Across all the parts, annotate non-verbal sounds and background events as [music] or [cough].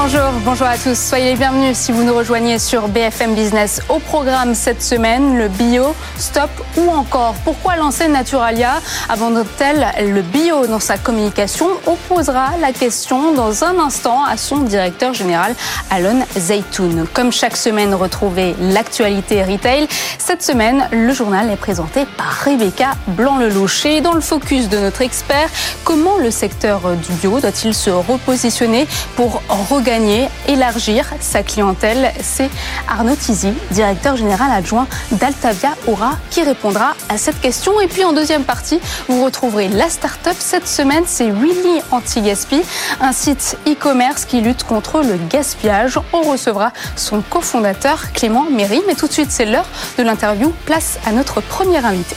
Bonjour, bonjour à tous. Soyez les bienvenus si vous nous rejoignez sur BFM Business. Au programme cette semaine, le bio, stop ou encore pourquoi lancer Naturalia? Abandonne-t-elle le bio dans sa communication? On posera la question dans un instant à son directeur général Alon Zaytoun. Comme chaque semaine, retrouvez l'actualité retail. Cette semaine, le journal est présenté par Rebecca Blanc-Lelouch. Et dans le focus de notre expert, comment le secteur du bio doit-il se repositionner pour regagner, élargir sa clientèle C'est Arnaud Tizi, directeur général adjoint d'Altavia Aura, qui répondra à cette question. Et puis en deuxième partie, vous retrouverez la start-up. Cette semaine, c'est Willy Anti-Gaspi, un site e-commerce qui lutte contre le gaspillage. On recevra son cofondateur Clément Méry. Mais tout de suite, c'est l'heure de l'interview. Place à notre premier invité.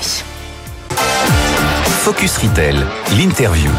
Focus Retail, l'interview.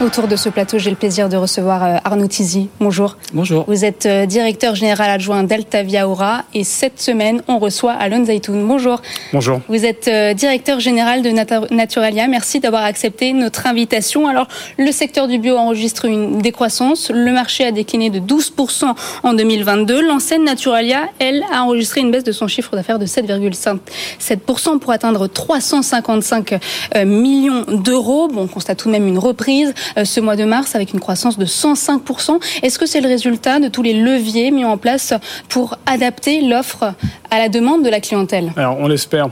Autour de ce plateau, j'ai le plaisir de recevoir euh, Arnaud Tizi. Bonjour. Bonjour. Vous êtes euh, directeur général adjoint d'Altavia Aura et cette semaine, on reçoit Alon Zaitoun. Bonjour. Bonjour. Vous êtes euh, directeur général de Naturalia. Merci d'avoir accepté notre invitation. Alors, le secteur du bio enregistre une décroissance. Le marché a décliné de 12% en 2022. L'enseigne Naturalia, elle, a enregistré une baisse de son chiffre d'affaires de 7,7% pour atteindre 355 millions d'euros. Bon, on constate tout de même une reprise ce mois de mars avec une croissance de 105%. Est-ce que c'est le résultat de tous les leviers mis en place pour adapter l'offre à la demande de la clientèle? Alors, on l'espère.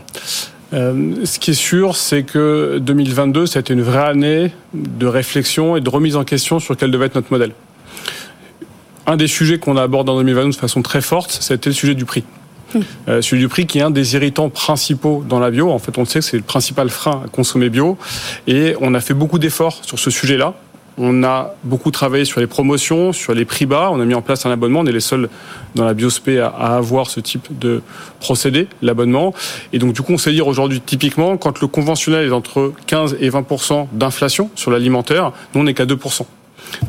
Euh, ce qui est sûr, c'est que 2022, ça a été une vraie année de réflexion et de remise en question sur quel devait être notre modèle. Un des sujets qu'on aborde en 2022 de façon très forte, c'était le sujet du prix. Euh, celui du prix qui est un des irritants principaux dans la bio. En fait, on sait que c'est le principal frein à consommer bio. Et on a fait beaucoup d'efforts sur ce sujet-là. On a beaucoup travaillé sur les promotions, sur les prix bas. On a mis en place un abonnement. On est les seuls dans la biospé à, avoir ce type de procédé, l'abonnement. Et donc, du coup, on sait dire aujourd'hui, typiquement, quand le conventionnel est entre 15 et 20% d'inflation sur l'alimentaire, nous, on n'est qu'à 2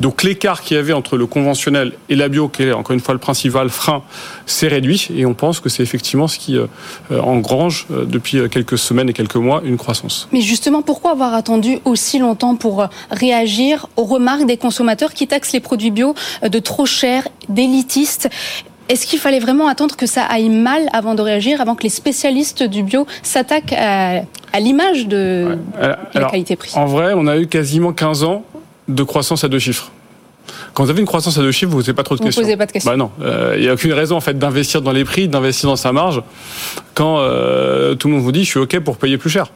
donc l'écart qu'il y avait entre le conventionnel et la bio, qui est encore une fois le principal frein, s'est réduit. Et on pense que c'est effectivement ce qui euh, euh, engrange euh, depuis quelques semaines et quelques mois une croissance. Mais justement, pourquoi avoir attendu aussi longtemps pour réagir aux remarques des consommateurs qui taxent les produits bio de trop chers, d'élitistes? Est-ce qu'il fallait vraiment attendre que ça aille mal avant de réagir, avant que les spécialistes du bio s'attaquent à, l'image de, la qualité-prix En vrai, on a eu quasiment 15 ans de croissance à deux chiffres. Quand vous avez une croissance à deux chiffres, vous ne posez pas trop de questions. Vous posez pas de questions. Bah non, il euh, n'y a aucune raison en fait d'investir dans les prix, d'investir dans sa marge, quand euh, tout le monde vous dit je suis ok pour payer plus cher.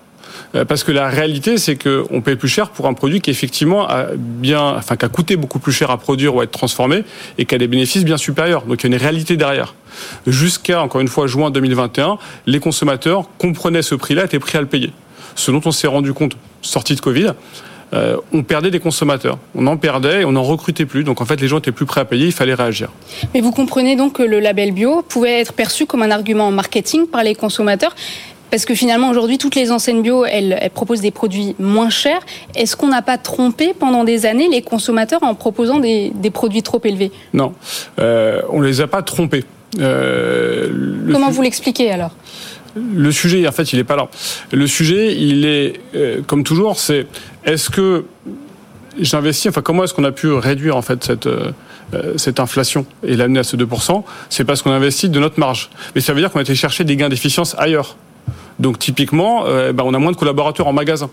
Euh, parce que la réalité, c'est qu'on paye plus cher pour un produit qui effectivement a bien, enfin, qui a coûté beaucoup plus cher à produire ou à être transformé et qui a des bénéfices bien supérieurs. Donc il y a une réalité derrière. Jusqu'à encore une fois juin 2021, les consommateurs comprenaient ce prix-là, étaient prêts à le payer. Ce dont on s'est rendu compte sortie de Covid, euh, on perdait des consommateurs. On en perdait et on n'en recrutait plus. Donc en fait, les gens étaient plus prêts à payer, il fallait réagir. Mais vous comprenez donc que le label bio pouvait être perçu comme un argument marketing par les consommateurs? Parce que finalement, aujourd'hui, toutes les enseignes bio, elles, proposent des produits moins chers. Est-ce qu'on n'a pas trompé pendant des années les consommateurs en proposant des, produits trop élevés? Non, euh, on ne les a pas trompés. Euh, Comment vous l'expliquez alors? Le sujet, en fait, il n'est pas là. Le sujet, il est, euh, comme toujours, c'est est-ce que j'investis, enfin, comment est-ce qu'on a pu réduire, en fait, cette, euh, euh, cette inflation et l'amener à ce 2% C'est parce qu'on investit de notre marge. Mais ça veut dire qu'on a été chercher des gains d'efficience ailleurs. Donc, typiquement, ben, on a moins de collaborateurs en magasin.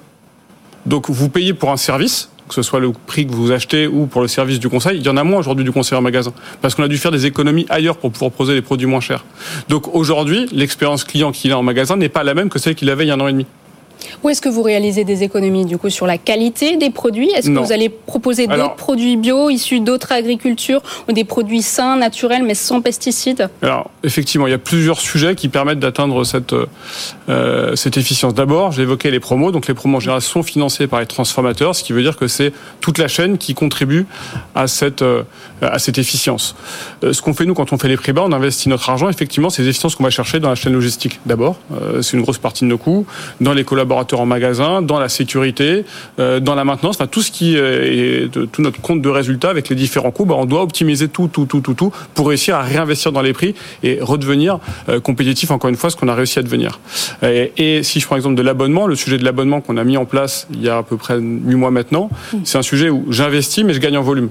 Donc, vous payez pour un service, que ce soit le prix que vous achetez ou pour le service du conseil, il y en a moins aujourd'hui du conseil en magasin. Parce qu'on a dû faire des économies ailleurs pour pouvoir proposer des produits moins chers. Donc aujourd'hui, l'expérience client qu'il a en magasin n'est pas la même que celle qu'il avait il y a un an et demi. Où est-ce que vous réalisez des économies du coup sur la qualité des produits? Est-ce que vous allez proposer d'autres produits bio issus d'autres agricultures ou des produits sains, naturels mais sans pesticides? Alors effectivement, il y a plusieurs sujets qui permettent d'atteindre cette euh, cette efficience. D'abord, j'ai évoqué les promos. Donc les promos en général sont financés par les transformateurs, ce qui veut dire que c'est toute la chaîne qui contribue à cette euh, à cette efficience. Euh, ce qu'on fait nous quand on fait les prix bas, on investit notre argent. Effectivement, c'est les efficiences qu'on va chercher dans la chaîne logistique. D'abord, c'est une grosse partie de nos coûts, dans les collaborateurs collaborateurs en magasin, dans la sécurité, euh, dans la maintenance, enfin tout ce qui est de, tout notre compte de résultats avec les différents coûts, bah, on doit optimiser tout, tout, tout, tout, tout pour réussir à réinvestir dans les prix et redevenir euh, compétitif encore une fois, ce qu'on a réussi à devenir. Et, et, si je prends l'exemple de l'abonnement, le sujet de l'abonnement qu'on a mis en place il y a à peu près huit mois maintenant, mmh. c'est un sujet où j'investis mais je gagne en volume.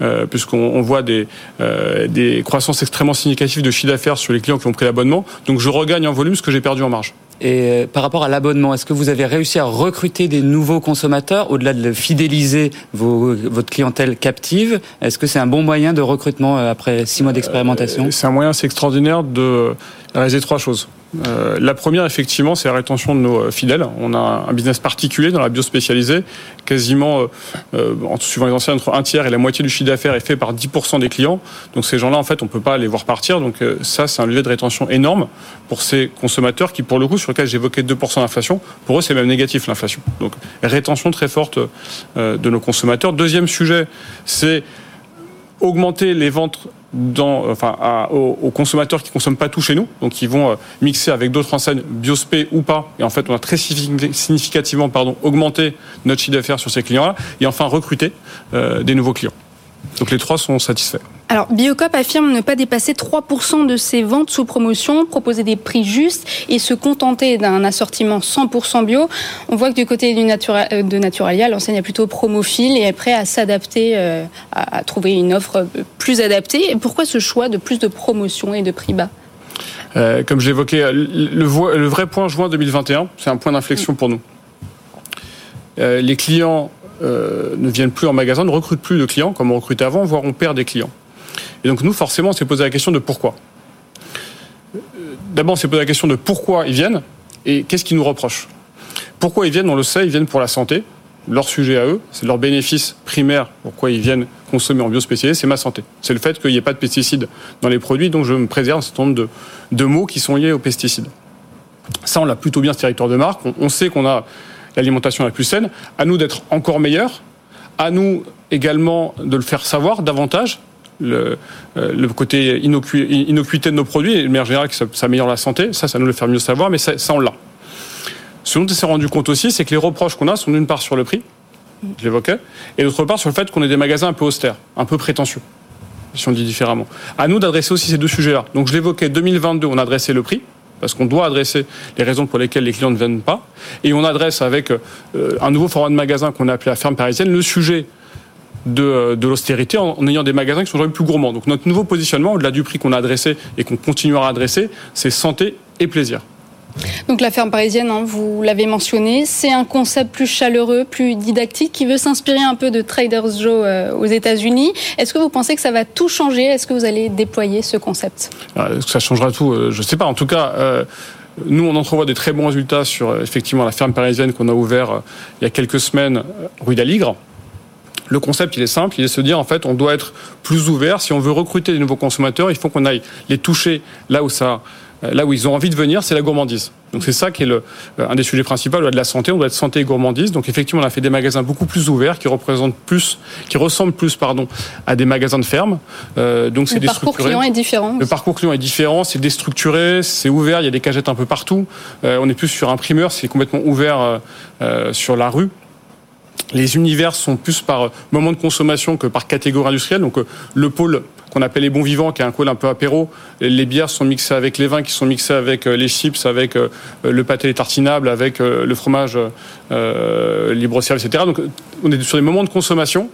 Euh, puisqu'on voit des, euh, des croissances extrêmement significatives de chiffre d'affaires sur les clients qui ont pris l'abonnement. Donc je regagne en volume ce que j'ai perdu en marge. Et euh, par rapport à l'abonnement, est-ce que vous avez réussi à recruter des nouveaux consommateurs au-delà de fidéliser vos, votre clientèle captive? Est-ce que c'est un bon moyen de recrutement après six mois d'expérimentation? C'est un moyen assez extraordinaire de réaliser trois choses. Euh, la première, effectivement, c'est la rétention de nos euh, fidèles. On a un business particulier dans la bio spécialisée. Quasiment, euh, suivant les anciens, entre un tiers et la moitié du chiffre d'affaires est fait par 10% des clients. Donc ces gens-là, en fait, on peut pas les voir partir. Donc ça, c'est un levier de rétention énorme pour ces consommateurs qui, pour le coup, sur lequel j'évoquais 2% d'inflation, pour eux, c'est même négatif l'inflation. Donc rétention très forte de nos consommateurs. Deuxième sujet, c'est augmenter les ventes enfin, aux, consommateurs qui consomment pas tout chez nous, donc qui vont euh, mixer avec d'autres enseignes biospé ou pas. Et en fait, on a très significativement pardon, augmenté notre chiffre d'affaires sur ces clients-là. Et enfin, recruter euh, des nouveaux clients. Donc les trois sont satisfaits. Alors, Biocop affirme ne pas dépasser 3% de ses ventes sous promotion, proposer des prix justes et se contenter d'un assortiment 100% bio. On voit que du côté euh, de Naturalia, l'enseigne est plutôt promophile et est prêt à s'adapter, euh, à trouver une offre plus adaptée. Et pourquoi ce choix de plus de promotion et de prix bas? Euh, Comme j'évoquais, le, le, vrai point juin 2021, c'est un point d'inflexion pour nous. les clients ne viennent plus en magasin, ne recrutent plus de clients comme on recrutait avant, voire on perd des clients. Et donc nous, forcément, on s'est posé la question de pourquoi. D'abord, on s'est posé la question de pourquoi ils viennent et qu'est-ce qu'ils nous reprochent. Pourquoi ils viennent, on le sait, ils viennent pour la santé. Leur sujet à eux, c'est leur bénéfice primaire. Pourquoi ils viennent consommer en biospécialisé, c'est ma santé. C'est le fait qu'il n'y ait pas de pesticides dans les produits, donc je me préserve un certain nombre de, de mots qui sont liés aux pesticides. Ça, on l'a plutôt bien ce territoire de marque. On, on sait qu'on a l'alimentation la plus saine. À nous d'être encore meilleurs. À nous également de le faire savoir davantage le, euh, le côté innocuité de nos produits, et de manière générale, que ça, améliore la santé. Ça, ça nous le fait mieux savoir, mais ça, on l'a. Ce dont on s'est rendu compte aussi, c'est que les reproches qu'on a sont d'une part sur le prix, je l'évoquais, et d'autre part sur le fait qu'on ait des magasins un peu austères, un peu prétentieux, si on dit différemment. À nous d'adresser aussi ces deux sujets-là. Donc je l'évoquais, 2022, on a adressé le prix, parce qu'on doit adresser les raisons pour lesquelles les clients ne viennent pas, et on adresse avec euh, un nouveau format de magasin qu'on a appelé la ferme parisienne le sujet de, de l'austérité en, ayant des magasins qui sont jamais plus gourmands. Donc notre nouveau positionnement, au-delà du prix qu'on a adressé et qu'on continuera à adresser, c'est santé et plaisir. Donc la ferme parisienne, hein, vous l'avez mentionné, c'est un concept plus chaleureux, plus didactique, qui veut s'inspirer un peu de Trader Joe euh, aux États-Unis. Est-ce que vous pensez que ça va tout changer? Est-ce que vous allez déployer ce concept? Ah, Est-ce que ça changera tout? Euh, Je ne sais pas. En tout cas. Euh, nous, on entrevoit des très bons résultats sur effectivement la ferme parisienne qu'on a ouvert il y a quelques semaines, rue d'Aligre. Le concept, il est simple, il est de se dire en fait, on doit être plus ouvert. Si on veut recruter des nouveaux consommateurs, il faut qu'on aille les toucher là où ça, euh, là où ils ont envie de venir, c'est la gourmandise. Donc c'est ça qui est le, euh, un des sujets principaux de la santé. On doit être santé et gourmandise. Donc effectivement, on a fait des magasins beaucoup plus ouverts, qui représentent plus, qui ressemblent plus, pardon, à des magasins de ferme. Euh, donc c'est Le parcours client est différent. Le parcours client est différent, c'est déstructuré, c'est ouvert. Il y a des cagettes un peu partout. Euh, on est plus sur un primeur, c'est complètement ouvert euh, sur la rue les univers sont plus par moment de consommation que par catégorie industrielle. Donc euh, le pôle qu'on appelle les bons vivants, qui est un pôle un peu apéro, les bières sont mixées avec les vins, qui sont mixés avec euh, les chips, avec euh, le pâté tartinable, avec le fromage libre service, etc. Donc on est sur des moments de consommation.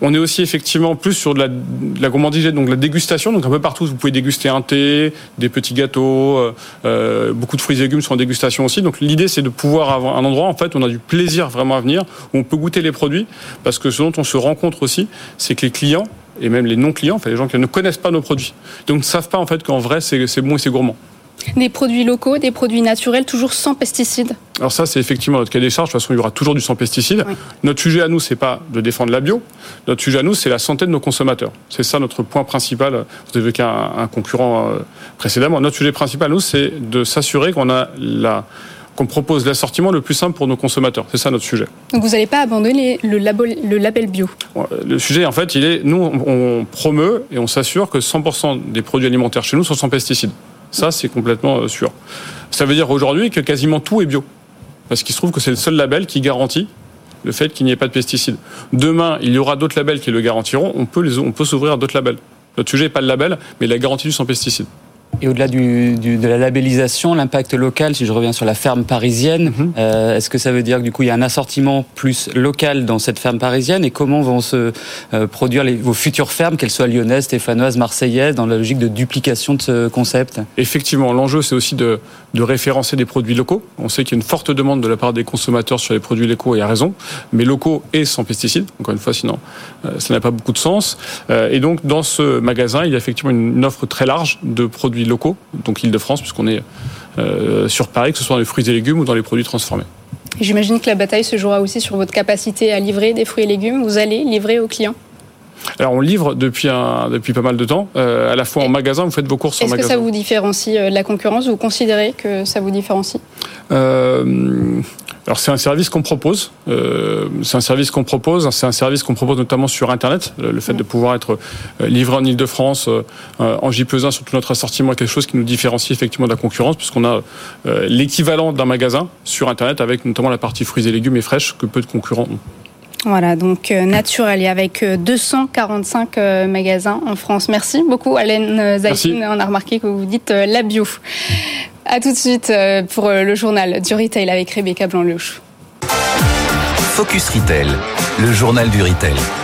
On est aussi effectivement plus sur de la, de la gourmandise, donc la dégustation. Donc un peu partout, vous pouvez déguster un thé, des petits gâteaux, beaucoup de fruits et légumes sont en dégustation aussi. Donc l'idée, c'est de pouvoir avoir un endroit en fait où on a du plaisir vraiment à venir, où on peut goûter les produits, parce que ce dont on se rencontre aussi, c'est que les clients, et même les non-clients, enfin les gens qui ne connaissent pas nos produits, donc ne savent pas en fait qu'en vrai c'est bon et c'est gourmand. Des produits locaux, des produits naturels, toujours sans pesticides Alors ça, c'est effectivement notre cas des charges. De toute façon, il y aura toujours du sans pesticides. Notre sujet à nous, c'est pas de défendre la bio. Notre sujet à nous, c'est la santé de nos consommateurs. C'est ça notre point principal. Vous avez qu'un un concurrent euh, précédemment. Notre sujet principal, nous, c'est de s'assurer qu'on a la qu'on propose l'assortiment le plus simple pour nos consommateurs. C'est ça notre sujet. Donc vous n'allez pas abandonner le label, le label bio Le sujet, en fait, il est, nous, on promeut et on s'assure que 100% des produits alimentaires chez nous sont sans pesticides. Ça, c'est complètement euh, sûr. Ça veut dire aujourd'hui que quasiment tout est bio. parce qu'il se trouve que c'est le seul label qui garantit le fait qu'il n'y ait pas de pesticides. Demain, il y aura d'autres labels qui le garantiront. On peut, les, on peut s'ouvrir à d'autres labels. Notre sujet n'est pas le label, mais la garantie du sans pesticides. Et au-delà du, du, de la labellisation, l'impact local, si je reviens sur la ferme parisienne, -hmm. euh, est-ce que ça veut dire que du coup il y a un assortiment plus local dans cette ferme parisienne? Et comment vont se euh, produire les, vos futures fermes, qu'elles soient lyonnaises, stéphanoises, marseillaises, dans la logique de duplication de ce concept? Effectivement, l'enjeu c'est aussi de, de, référencer des produits locaux. On sait qu'il y a une forte demande de la part des consommateurs sur les produits locaux et à raison, mais locaux et sans pesticides. Encore une fois, sinon euh, ça n'a pas beaucoup de sens. Et donc dans ce magasin, il y a effectivement une, une offre très large de produits locaux, donc Île-de-France, puisqu'on est euh, sur Paris, que ce soit dans les fruits et légumes ou dans les produits transformés. J'imagine que la bataille se jouera aussi sur votre capacité à livrer des fruits et légumes. Vous allez livrer aux clients? Alors on livre depuis un, depuis pas mal de temps, euh, à la fois en magasin, vous faites vos courses en magasin. Est-ce que ça vous différencie euh, de la concurrence? Vous considérez que ça vous différencie? Euh, alors c'est un service qu'on propose. Euh, c'est un service qu'on propose. C'est un service qu'on propose notamment sur Internet. Le, le fait de pouvoir être livré en Ile-de-France, euh, en J+1 sur tout notre assortiment est quelque chose qui nous différencie effectivement de la concurrence, puisqu'on a euh, l'équivalent d'un magasin sur Internet avec notamment la partie fruits et légumes et fraîches que peu de concurrents ont. Voilà, donc euh, Naturel, avec 245 euh, magasins en France. Merci beaucoup, Alain Zaïtine. On a remarqué que vous dites euh, la bio. A tout de suite pour le journal du retail avec Rebecca Blanc-Louche. Focus Retail, le journal du retail.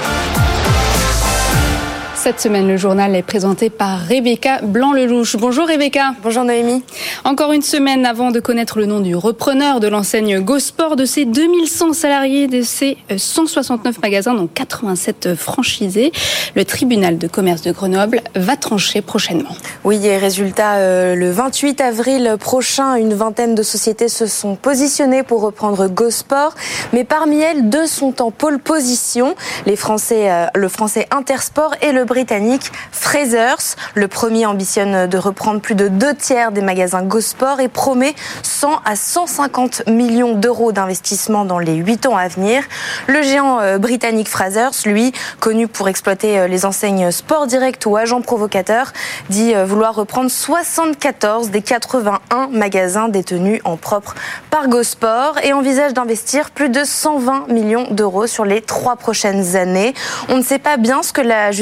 Cette semaine, le journal est présenté par Rebecca Blanc-Lelouch. Bonjour Rebecca. Bonjour Noémie. Encore une semaine avant de connaître le nom du repreneur de l'enseigne GoSport, de ses 2100 salariés, de ses 169 magasins, dont 87 franchisés, le tribunal de commerce de Grenoble va trancher prochainement. Oui, et résultat, euh, le 28 avril prochain, une vingtaine de sociétés se sont positionnées pour reprendre GoSport, mais parmi elles, deux sont en pole position. Les Français, euh, le français Intersport et le britannique Frasers. Le premier ambitionne de reprendre plus de deux tiers des magasins GoSport et promet 100 à 150 millions d'euros d'investissement dans les huit ans à venir. Le géant britannique Frasers, lui, connu pour exploiter les enseignes Sport Direct ou agents provocateurs, dit vouloir reprendre 74 des 81 magasins détenus en propre par GoSport et envisage d'investir plus de 120 millions d'euros sur les trois prochaines années. On ne sait pas bien ce que la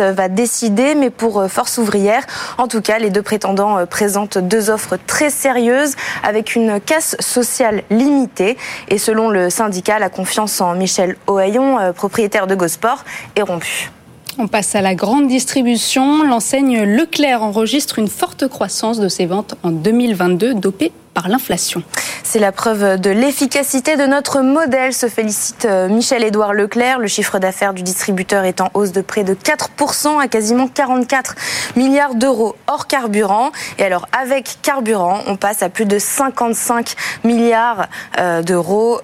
va décider, mais pour Force ouvrière, en tout cas, les deux prétendants présentent deux offres très sérieuses avec une casse sociale limitée. Et selon le syndicat, la confiance en Michel Ohaillon, propriétaire de Gosport, est rompue. On passe à la grande distribution. L'enseigne Leclerc enregistre une forte croissance de ses ventes en 2022, dopée par l'inflation. C'est la preuve de l'efficacité de notre modèle, se félicite Michel-Édouard Leclerc. Le chiffre d'affaires du distributeur est en hausse de près de 4% à quasiment 44 milliards d'euros hors carburant. Et alors, avec carburant, on passe à plus de 55 milliards d'euros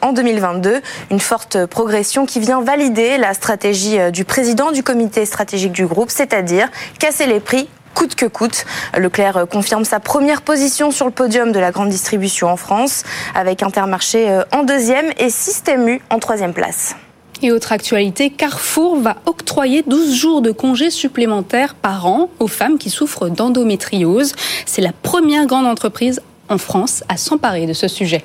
en 2022. Une forte progression qui vient valider la stratégie du président du comité stratégique du groupe, c'est-à-dire casser les prix coûte que coûte. Leclerc confirme sa première position sur le podium de la grande distribution en France, avec Intermarché en deuxième et Système U en troisième place. Et autre actualité, Carrefour va octroyer 12 jours de congés supplémentaires par an aux femmes qui souffrent d'endométriose. C'est la première grande entreprise en France à s'emparer de ce sujet.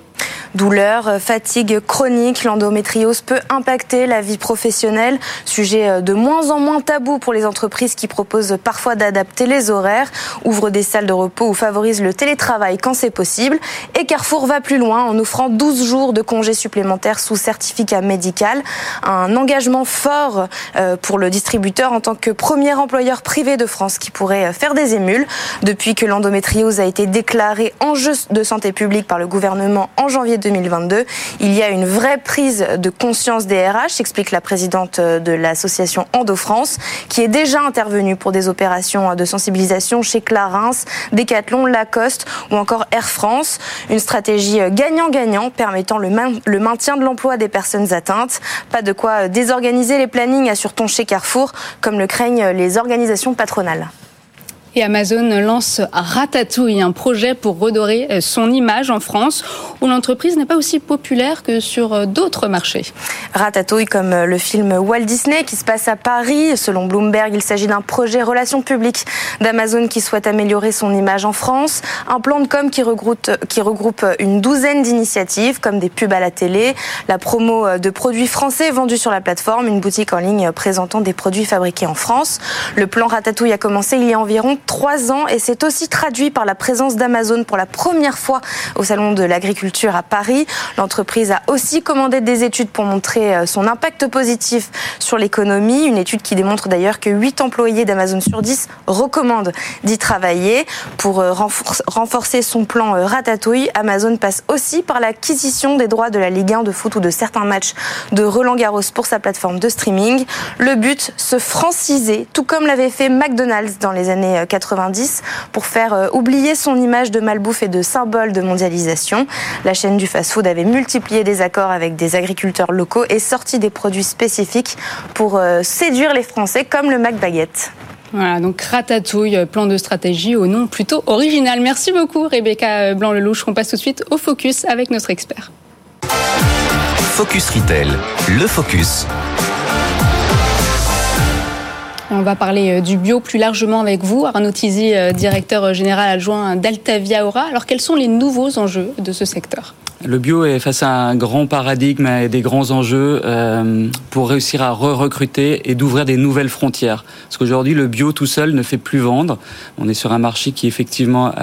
Douleurs, fatigue chronique, l'endométriose peut impacter la vie professionnelle, sujet de moins en moins tabou pour les entreprises qui proposent parfois d'adapter les horaires, ouvrent des salles de repos ou favorisent le télétravail quand c'est possible. Et Carrefour va plus loin en offrant 12 jours de congés supplémentaires sous certificat médical, un engagement fort pour le distributeur en tant que premier employeur privé de France qui pourrait faire des émules. Depuis que l'endométriose a été déclarée enjeu de santé publique par le gouvernement en janvier 2022. Il y a une vraie prise de conscience des RH, explique la présidente de l'association Endo France, qui est déjà intervenue pour des opérations de sensibilisation chez Clarins, Decathlon, Lacoste ou encore Air France. Une stratégie gagnant-gagnant permettant le, maintien de l'emploi des personnes atteintes. Pas de quoi désorganiser les plannings, assure-t-on chez Carrefour, comme le craignent les organisations patronales. Et Amazon lance Ratatouille, un projet pour redorer euh, son image en France, où l'entreprise n'est pas aussi populaire que sur euh, d'autres marchés. Ratatouille, comme euh, le film Walt Disney qui se passe à Paris. Selon Bloomberg, il s'agit d'un projet relations publiques d'Amazon qui souhaite améliorer son image en France. Un plan de com regroupe, qui regroupe une douzaine d'initiatives, comme des pubs à la télé, la promo de produits français vendus sur la plateforme, une boutique en ligne présentant des produits fabriqués en France. Le plan Ratatouille a commencé il y a environ trois ans et c'est aussi traduit par la présence d'Amazon pour la première fois au Salon de l'Agriculture à Paris. L'entreprise a aussi commandé des études pour montrer euh, son impact positif sur l'économie. Une étude qui démontre d'ailleurs que 8 employés d'Amazon sur 10 recommandent d'y travailler. Pour euh, renforcer son plan euh, Ratatouille, Amazon passe aussi par l'acquisition des droits de la Ligue 1 de foot ou de certains matchs de Roland Garros pour sa plateforme de streaming. Le but, se franciser, tout comme l'avait fait McDonald's dans les années 90 pour faire euh, oublier son image de malbouffe et de symbole de mondialisation. La chaîne du fast-food avait multiplié des accords avec des agriculteurs locaux et sorti des produits spécifiques pour euh, séduire les Français comme le McBaguette. Voilà, donc ratatouille, plan de stratégie au nom plutôt original. Merci beaucoup Rebecca Blanc-Lelouch. On passe tout de suite au focus avec notre expert. Focus Retail, le focus on va parler euh, du bio plus largement avec vous, Arnaud Tizi, euh, directeur général adjoint d'Altavia Aura. Alors quels sont les nouveaux enjeux de ce secteur? Le bio est face à un grand paradigme et des grands enjeux euh, pour réussir à re-recruter et d'ouvrir des nouvelles frontières. Parce qu'aujourd'hui, le bio tout seul ne fait plus vendre. On est sur un marché qui effectivement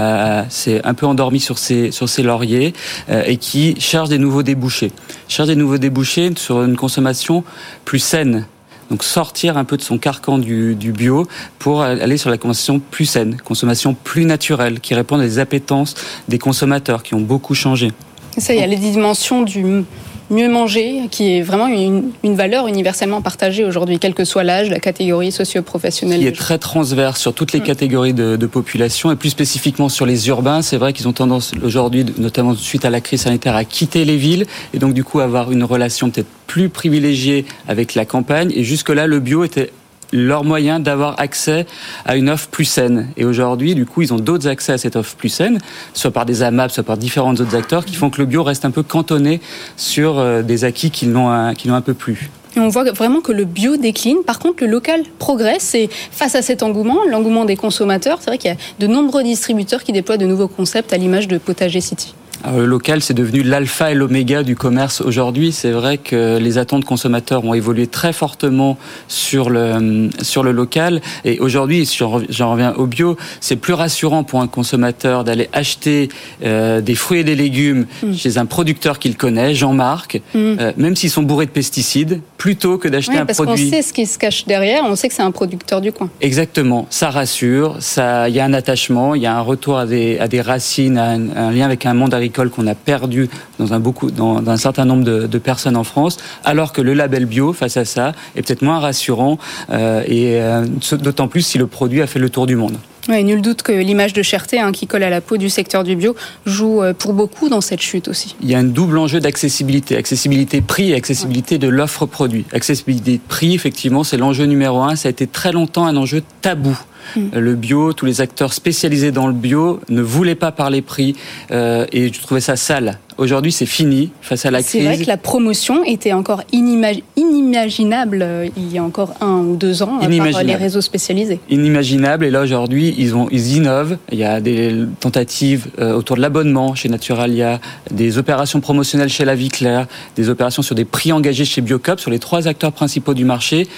s'est un peu endormi sur ses, sur ses lauriers et qui cherche des nouveaux débouchés. Cherche des nouveaux débouchés sur une consommation plus saine donc sortir un peu de son carcan du, bio pour aller sur la consommation plus saine, consommation plus naturelle, qui répond à des appétences des consommateurs qui ont beaucoup changé. Ça, il y a les dimensions du mieux manger, qui est vraiment une, valeur universellement partagée aujourd'hui, quel que soit l'âge, la catégorie socio-professionnelle. Qui est très transverse sur toutes les mm. catégories de, de, population et plus spécifiquement sur les urbains. C'est vrai qu'ils ont tendance aujourd'hui, notamment suite à la crise sanitaire, à quitter les villes et donc du coup avoir une relation peut-être plus privilégiée avec la campagne. Et jusque-là, le bio était leur moyen d'avoir accès à une offre plus saine. Et aujourd'hui, du coup, ils ont d'autres accès à cette offre plus saine, soit par des AMAP, soit par différents autres acteurs, qui font que le bio reste un peu cantonné sur euh, des acquis qui l'ont un, un peu plus. Et on voit vraiment que le bio décline. Par contre, le local progresse. Et face à cet engouement, l'engouement des consommateurs, c'est vrai qu'il y a de nombreux distributeurs qui déploient de nouveaux concepts à l'image de Potager City. Alors, le local, c'est devenu l'alpha et l'oméga du commerce aujourd'hui. C'est vrai que les attentes consommateurs ont évolué très fortement sur le sur le local. Et aujourd'hui, j'en reviens au bio, c'est plus rassurant pour un consommateur d'aller acheter euh, des fruits et des légumes mm. chez un producteur qu'il connaît, Jean-Marc, mm. euh, même s'ils sont bourrés de pesticides, plutôt que d'acheter un produit. Parce qu'on sait ce qui se cache derrière, on sait que c'est un producteur du coin. Exactement, ça rassure, ça, il y a un attachement, il y a un retour à des à des racines, à un, un lien avec un monde agricole qu'on a perdu dans un, certain nombre de, personnes en France, alors que le label bio, face à ça, est peut-être moins rassurant, euh, et euh, d'autant plus si le produit a fait le tour du monde. Oui, nul doute que l'image de cherté hein, qui colle à la peau du secteur du bio joue euh, pour beaucoup dans cette chute aussi. Il y a un double enjeu d'accessibilité, accessibilité prix et accessibilité de l'offre produit. Accessibilité prix, effectivement, c'est l'enjeu numéro un. Ça a été très longtemps un enjeu tabou. Hmm. Le bio, tous les acteurs spécialisés dans le bio ne voulaient pas parler prix euh, et je trouvais ça sale. Aujourd'hui, c'est fini face à la crise. C'est vrai que la promotion était encore inimaginable euh, il y a encore un ou deux ans euh, par les réseaux spécialisés. Inimaginable. Et là, aujourd'hui, ils, ils innovent. Il y a des tentatives euh, autour de l'abonnement chez Naturalia, des opérations promotionnelles chez La Vie Claire, des opérations sur des prix engagés chez Biocop, sur les trois acteurs principaux du marché.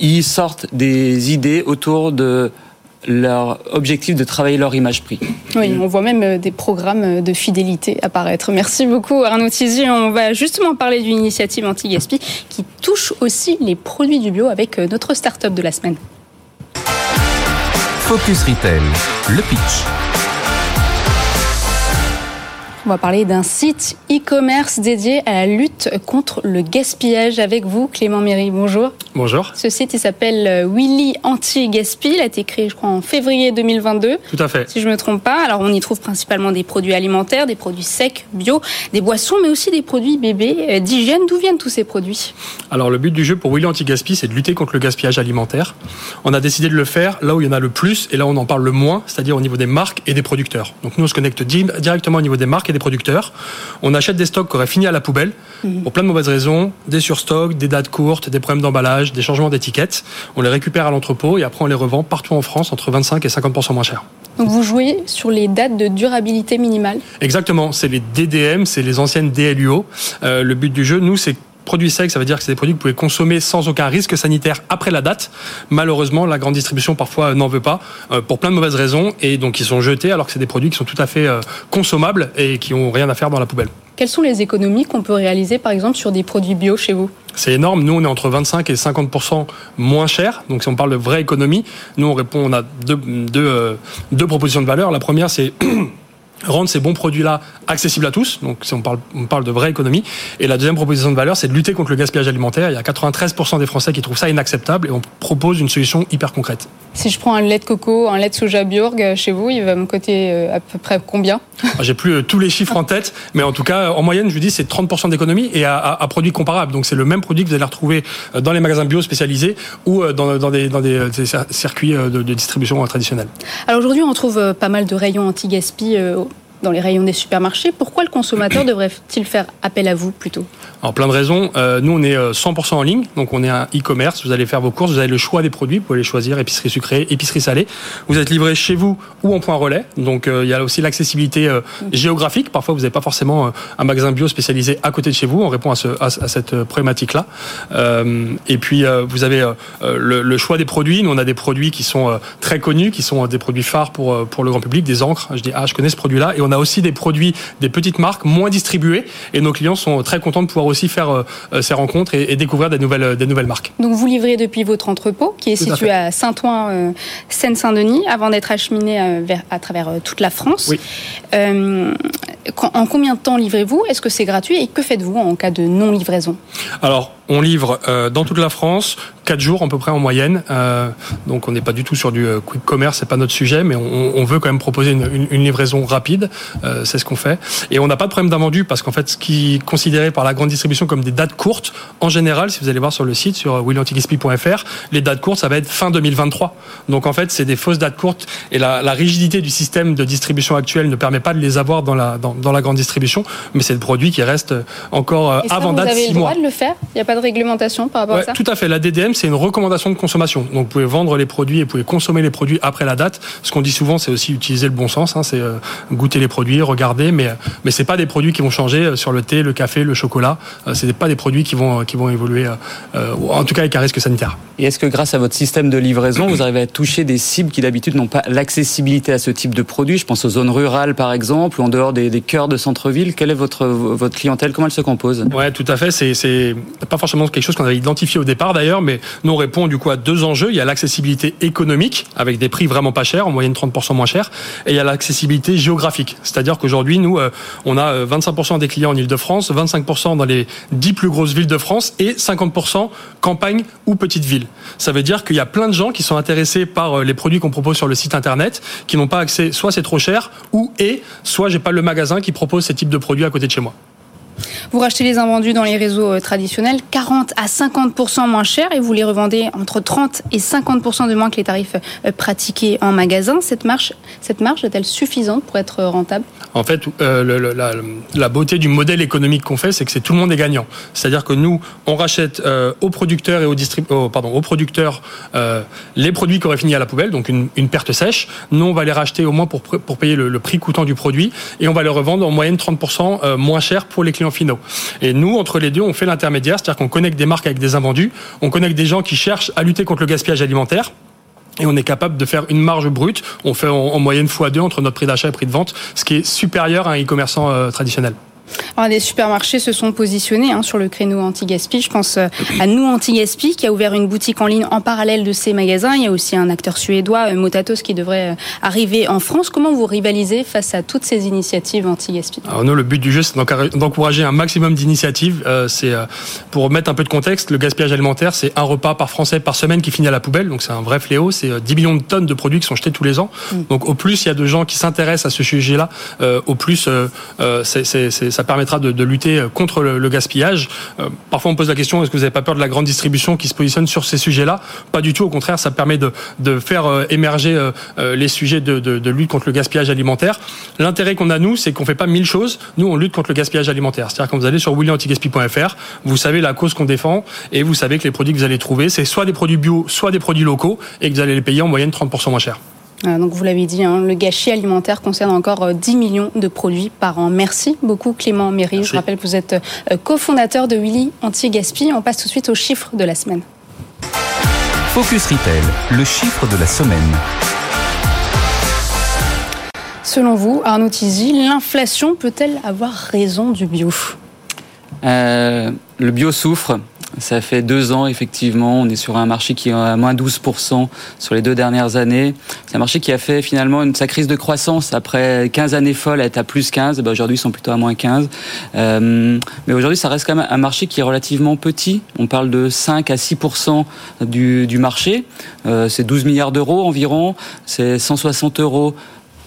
Ils sortent des idées autour de leur objectif de travailler leur image prix. Oui, on voit même euh, des programmes euh, de fidélité apparaître. Merci beaucoup Arnaud Tizi. On va justement parler d'une initiative anti-gaspi qui touche aussi les produits du bio avec euh, notre start-up de la semaine. Focus Retail, le pitch. On va parler d'un site e-commerce dédié à la lutte contre le gaspillage avec vous, Clément Méry. Bonjour. Bonjour. Ce site, il s'appelle euh, Willy Anti-Gaspi. Il a été créé, je crois, en février 2022. Tout à fait. Si je ne me trompe pas. Alors, on y trouve principalement des produits alimentaires, des produits secs, bio, des boissons, mais aussi des produits bébés, euh, d'hygiène. D'où viennent tous ces produits? Alors, le but du jeu pour Willy Anti-Gaspi, c'est de lutter contre le gaspillage alimentaire. On a décidé de le faire là où il y en a le plus et là où on en parle le moins, c'est-à-dire au niveau des marques et des producteurs. Donc, nous, on se connecte directement au niveau des marques et des producteurs. On achète des stocks qui auraient fini à la poubelle mhm. pour plein de mauvaises raisons, des surstocks, des dates courtes, des problèmes d'emballage, des changements d'étiquettes. On les récupère à l'entrepôt et après on les revend partout en France entre 25 et 50% moins cher. Donc vous jouez sur les dates de durabilité minimale? Exactement, c'est les DDM, c'est les anciennes DLUO. Euh, le but du jeu, nous, c'est produits secs, ça veut dire que c'est des produits que vous pouvez consommer sans aucun risque sanitaire après la date. Malheureusement, la grande distribution parfois n'en veut pas euh, pour plein de mauvaises raisons et donc ils sont jetés alors que c'est des produits qui sont tout à fait euh, consommables et qui ont rien à faire dans la poubelle. Quelles sont les économies qu'on peut réaliser par exemple sur des produits bio chez vous? C'est énorme. Nous, on est entre 25 et 50 moins cher. Donc, si on parle de vraie économie, nous, on répond, on a deux, deux, euh, deux propositions de valeur. La première, c'est [clears throat] rendre ces bons produits-là accessibles à tous. Donc, si on parle, on parle de vraie économie. Et la deuxième proposition de valeur, c'est de lutter contre le gaspillage alimentaire. Il y a 93% des Français qui trouvent ça inacceptable et on propose une solution hyper concrète. Si je prends un lait de coco, un lait de soja Bjorg euh, chez vous, il va me coûter euh, à peu près combien? Ah, J'ai plus euh, tous les chiffres en tête, mais en tout cas, en moyenne, je vous dis, c'est 30% d'économie et à, à, produit comparable. Donc, c'est le même produit que vous allez retrouver dans les magasins bio spécialisés ou dans, dans, des, dans des, circuits de, de, distribution traditionnels. Alors aujourd'hui, on trouve pas mal de rayons anti-gaspi dans les rayons des supermarchés. Pourquoi le consommateur devrait-il faire appel à vous plutôt? Alors plein de raisons. Euh, nous, on est 100% euh, en ligne, donc on est un e-commerce. Vous allez faire vos courses, vous avez le choix des produits, vous pouvez les choisir épicerie sucrée, épicerie salée. Vous êtes livré chez vous ou en point relais. Donc euh, il y a aussi l'accessibilité géographique. Parfois, vous n'avez pas forcément un magasin bio spécialisé à côté de chez vous. On répond à, ce, à, cette problématique-là. et puis vous avez le, choix des produits. Nous, on a des produits qui sont très connus, qui sont des produits phares pour pour le grand public, des encres. Je dis ah, je connais ce produit-là. Et on a aussi des produits, des petites marques moins distribuées. Et nos clients sont très contents de pouvoir aussi faire euh, ces rencontres et, découvrir des nouvelles, euh, des nouvelles marques. Donc vous livrez depuis votre entrepôt qui est situé à, Saint-Ouen, euh, Seine-Saint-Denis, avant d'être acheminé à travers toute la France. Oui. en combien de temps livrez-vous? Est-ce que c'est gratuit? Et que faites-vous en cas de non-livraison? Alors, on livre dans toute la France, 4 jours à peu près en moyenne. donc on n'est pas du tout sur du quick commerce, c'est pas notre sujet, mais on, veut quand même proposer une, une livraison rapide. Euh, c'est ce qu'on fait. Et on n'a pas de problème d'invendu parce qu'en fait, ce qui est considéré par la grande distribution comme des dates courtes, en général, si vous allez voir sur le site, sur williantigispi.fr, les dates courtes, ça va être fin 2023. Donc en fait, c'est des fausses dates courtes et la, rigidité du système de distribution actuel ne permet pas de les avoir dans la, dans, la grande distribution, mais c'est le produit qui reste encore euh, avant date. Vous avez le droit de le faire? Il n'y a pas de réglementation par rapport à ça Tout à fait. La DDM, c'est une recommandation de consommation. Donc vous pouvez vendre les produits et vous pouvez consommer les produits après la date. Ce qu'on dit souvent, c'est aussi utiliser le bon sens. Hein, c'est euh, goûter les produits, regarder, mais mais c'est pas des produits qui vont changer euh, sur le thé, le café, le chocolat. Euh, c'est pas des produits qui vont qui vont évoluer, euh, en tout cas avec un risque sanitaire. Et est-ce que grâce à votre système de livraison, vous arrivez à toucher des cibles qui d'habitude n'ont pas l'accessibilité à ce type de produits? Je pense aux zones rurales par exemple, ou en dehors des, des cœurs de centre-ville. Quelle est votre votre clientèle? Comment elle se compose? Ouais, tout à fait. C'est c'est pas forcément quelque chose qu'on avait identifié au départ d'ailleurs, mais nous on répond du coup à deux enjeux. Il y a l'accessibilité économique avec des prix vraiment pas chers, en moyenne 30% moins chers, et il y a l'accessibilité géographique, c'est-à-dire qu'aujourd'hui nous euh, on a 25% euh, des clients en Ile-de-France, 25% dans les 10 plus grosses villes de France et 50% campagne ou petite ville. Ça veut dire qu'il y a plein de gens qui sont intéressés par euh, les produits qu'on propose sur le site internet, qui n'ont pas accès, soit c'est trop cher, ou et soit j'ai pas le magasin qui propose ces types de produits à côté de chez moi. Vous rachetez les invendus dans les réseaux euh, traditionnels 40 à 50% moins cher et vous les revendez entre 30 et 50% de moins que les tarifs euh, pratiqués en magasin. Cette marge, cette marge est-elle suffisante pour être rentable? En fait, euh, la, beauté du modèle économique qu'on fait, c'est que c'est tout le monde est gagnant. C'est-à-dire que nous, on rachète aux producteurs et aux, pardon, aux producteurs les produits qui auraient fini à la poubelle, donc une, perte sèche. Nous, on va les racheter au moins pour, pour payer le, prix coûtant du produit et on va les revendre en moyenne 30% moins cher pour les clients finaux. Et nous, entre les deux, on fait l'intermédiaire, c'est-à-dire qu'on connecte des marques avec des invendus, on connecte des gens qui cherchent à lutter contre le gaspillage alimentaire. Et on est capable de faire une marge brute. On fait en, moyenne x2 entre notre prix d'achat et prix de vente, ce qui est supérieur à un e-commerçant euh, traditionnel. Alors, des supermarchés se sont positionnés hein, sur le créneau anti-gaspi. Je pense euh, à Nous Anti-Gaspi qui a ouvert une boutique en ligne en parallèle de ces magasins. Il y a aussi un acteur suédois, euh, Motatos, qui devrait euh, arriver en France. Comment vous rivalisez face à toutes ces initiatives anti-gaspi? Alors nous, le but du jeu, c'est d'encourager un maximum d'initiatives. c'est pour mettre un peu de contexte, le gaspillage alimentaire, c'est un repas par Français par semaine qui finit à la poubelle. Donc c'est un vrai fléau. C'est 10 millions de tonnes de produits qui sont jetés tous les ans. Mm. Donc au plus il y a de gens qui s'intéressent à ce sujet-là, au plus ça permettra de, lutter contre le, gaspillage. parfois on pose la question est-ce que vous n'avez pas peur de la grande distribution qui se positionne sur ces sujets-là? Pas du tout. Au contraire, ça permet de, de faire euh, émerger euh, euh, les sujets de, de, de, lutte contre le gaspillage alimentaire. L'intérêt qu'on a nous, c'est qu'on fait pas mille choses. Nous, on lutte contre le gaspillage alimentaire. C'est-à-dire quand vous allez sur williantigaspi.fr, vous savez la cause qu'on défend et vous savez que les produits que vous allez trouver, c'est soit des produits bio, soit des produits locaux et que vous allez les payer en moyenne 30% moins cher. Donc vous l'avez dit, hein, le gâchis alimentaire concerne encore 10 millions de produits par an. Merci beaucoup Clément Méry. Je rappelle que vous êtes cofondateur de Willy Anti-Gaspi. On passe tout de suite aux chiffres de la semaine. Focus Retail, le chiffre de la semaine. Selon vous, Arnaud Tizy, l'inflation peut-elle avoir raison du bio? Euh, Le bio souffre. Ça fait deux ans, effectivement, on est sur un marché qui est à moins 12% sur les deux dernières années. C'est un marché qui a fait finalement une, sa crise de croissance. Après 15 années folles, elle est à plus 15. Ben aujourd'hui, ils sont plutôt à moins 15. Euh, mais aujourd'hui, ça reste quand même un marché qui est relativement petit. On parle de 5 à 6% du, du marché. Euh, c'est 12 milliards d'euros environ. C'est 160 euros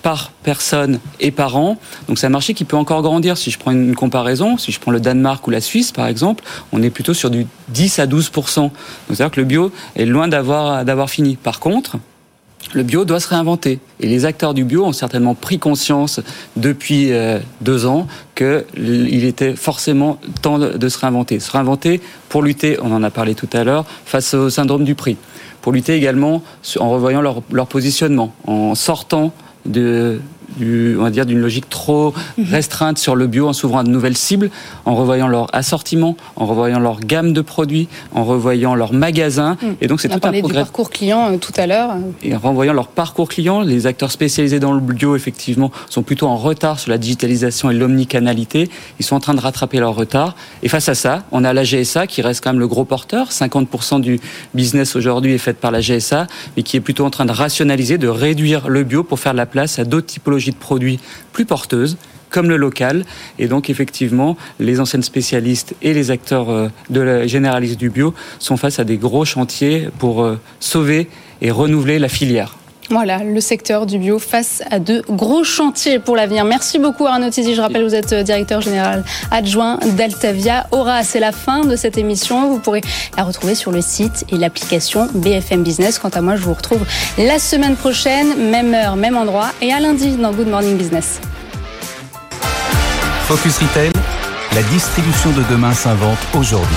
par personne et par an. Donc c'est un marché qui peut encore grandir. Si je prends une comparaison, si je prends le Danemark ou la Suisse par exemple, on est plutôt sur du 10 à 12 Donc c'est-à-dire que le bio est loin d'avoir fini. Par contre, le bio doit se réinventer. Et les acteurs du bio ont certainement pris conscience depuis euh, deux ans qu'il était forcément temps de se réinventer. Se réinventer pour lutter, on en a parlé tout à l'heure, face au syndrome du prix. Pour lutter également en revoyant leur, leur positionnement, en sortant de on va dire, d'une logique trop mhm. restreinte sur le bio en s'ouvrant à de nouvelles cibles, en revoyant leur assortiment, en revoyant leur gamme de produits, en revoyant leur magasin. Mhm. Et donc c'est tout un progrès. du parcours client euh, tout à l'heure. Et en renvoyant leur parcours client, les acteurs spécialisés dans le bio effectivement sont plutôt en retard sur la digitalisation et l'omnicanalité. Ils sont en train de rattraper leur retard. Et face à ça, on a la GSA qui reste quand même le gros porteur. 50% du business aujourd'hui est fait par la GSA, mais qui est plutôt en train de rationaliser, de réduire le bio pour faire la place à d'autres typologies de produits plus porteuses comme le local. Et donc, effectivement, les anciennes spécialistes et les acteurs euh, de la généraliste du bio sont face à des gros chantiers pour euh, sauver et renouveler la filière. Voilà, le secteur du bio face à de gros chantiers pour l'avenir. Merci beaucoup Arnaud Tizi. Je rappelle, vous êtes euh, directeur général adjoint d'Altavia. Aura, c'est la fin de cette émission. Vous pourrez la retrouver sur le site et l'application BFM Business. Quant à moi, je vous retrouve la semaine prochaine, même heure, même endroit, et à lundi dans Good Morning Business. Focus Retail, la distribution de demain s'invente aujourd'hui.